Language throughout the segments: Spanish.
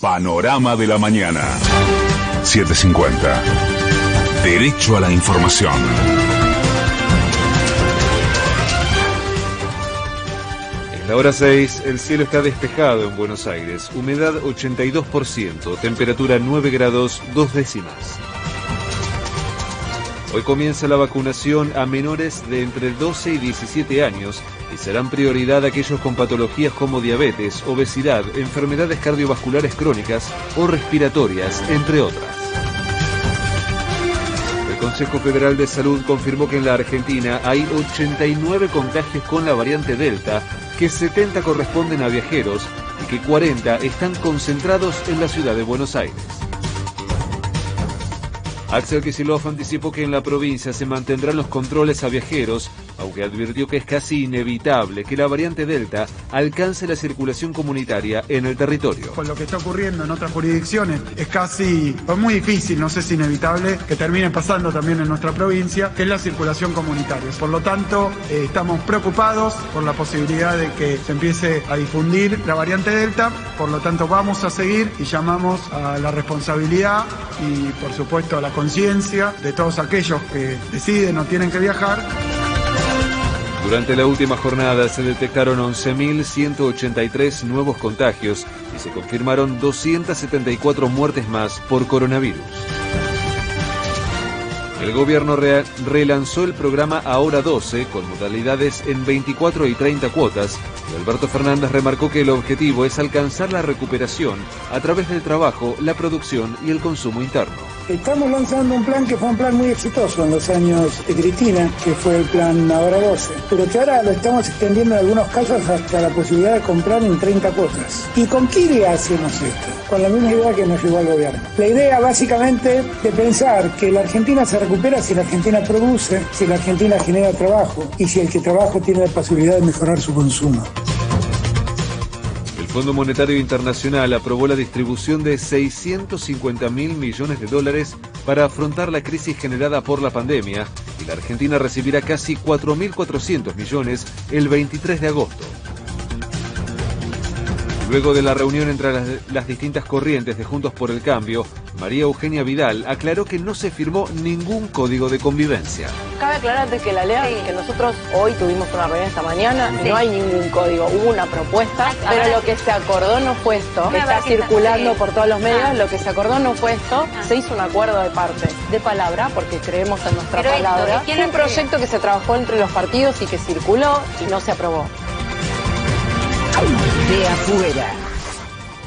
Panorama de la mañana. 750. Derecho a la información. En la hora 6, el cielo está despejado en Buenos Aires. Humedad 82%, temperatura 9 grados 2 décimas. Hoy comienza la vacunación a menores de entre 12 y 17 años y serán prioridad aquellos con patologías como diabetes, obesidad, enfermedades cardiovasculares crónicas o respiratorias, entre otras. El Consejo Federal de Salud confirmó que en la Argentina hay 89 contagios con la variante Delta, que 70 corresponden a viajeros y que 40 están concentrados en la ciudad de Buenos Aires. Axel Kicillof anticipó que en la provincia se mantendrán los controles a viajeros, aunque advirtió que es casi inevitable que la variante Delta alcance la circulación comunitaria en el territorio. Con lo que está ocurriendo en otras jurisdicciones es casi, es muy difícil, no sé si inevitable, que termine pasando también en nuestra provincia, que es la circulación comunitaria. Por lo tanto, eh, estamos preocupados por la posibilidad de que se empiece a difundir la variante Delta, por lo tanto vamos a seguir y llamamos a la responsabilidad y por supuesto a la conciencia de todos aquellos que deciden o tienen que viajar. Durante la última jornada se detectaron 11.183 nuevos contagios y se confirmaron 274 muertes más por coronavirus. El gobierno re relanzó el programa Ahora 12 con modalidades en 24 y 30 cuotas y Alberto Fernández remarcó que el objetivo es alcanzar la recuperación a través del trabajo, la producción y el consumo interno. Estamos lanzando un plan que fue un plan muy exitoso en los años de Cristina, que fue el plan Ahora 12, pero que ahora lo estamos extendiendo en algunos casos hasta la posibilidad de comprar en 30 cuotas. ¿Y con qué idea hacemos esto? Con la misma idea que nos llevó al gobierno. La idea básicamente de pensar que la Argentina se recupera si la Argentina produce, si la Argentina genera trabajo y si el que trabaja tiene la posibilidad de mejorar su consumo. El Fondo Monetario Internacional aprobó la distribución de 650 mil millones de dólares para afrontar la crisis generada por la pandemia y la Argentina recibirá casi 4.400 millones el 23 de agosto. Luego de la reunión entre las, las, distintas corrientes de Juntos por el Cambio, María Eugenia Vidal aclaró que no se firmó ningún código de convivencia. Cabe aclararte que la ley sí. que nosotros hoy tuvimos una reunión esta mañana, sí. no hay ningún código, hubo una propuesta, pero lo que se acordó no fue esto, está circulando por todos los medios, ah. lo que se acordó no fue esto, ah. se hizo un acuerdo de parte, de palabra, porque creemos en nuestra pero palabra, esto, un proyecto que se trabajó entre los partidos y que circuló y no se aprobó de afuera.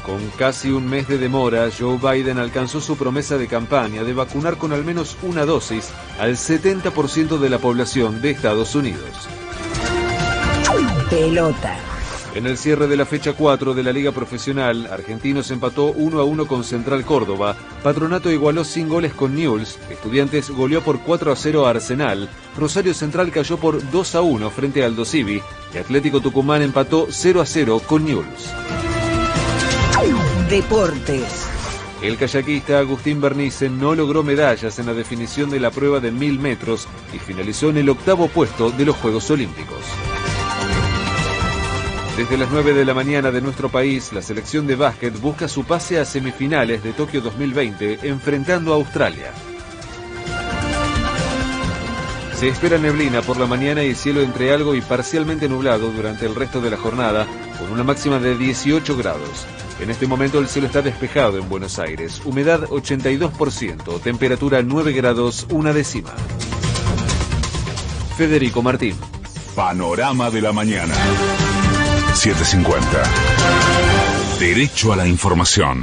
Con casi un mes de demora, Joe Biden alcanzó su promesa de campaña de vacunar con al menos una dosis al 70% de la población de Estados Unidos. Pelota. En el cierre de la fecha 4 de la Liga Profesional, Argentinos empató 1 a 1 con Central Córdoba, Patronato igualó sin goles con Newell's, Estudiantes goleó por 4 a 0 a Arsenal, Rosario Central cayó por 2 a 1 frente a Aldo Civi y Atlético Tucumán empató 0 a 0 con Newell's. Deportes. El kayakista Agustín Bernice no logró medallas en la definición de la prueba de 1000 metros y finalizó en el octavo puesto de los Juegos Olímpicos. Desde las 9 de la mañana de nuestro país, la selección de básquet busca su pase a semifinales de Tokio 2020 enfrentando a Australia. Se espera neblina por la mañana y cielo entre algo y parcialmente nublado durante el resto de la jornada, con una máxima de 18 grados. En este momento el cielo está despejado en Buenos Aires, humedad 82%, temperatura 9 grados una décima. Federico Martín. Panorama de la mañana. 750. Derecho a la información.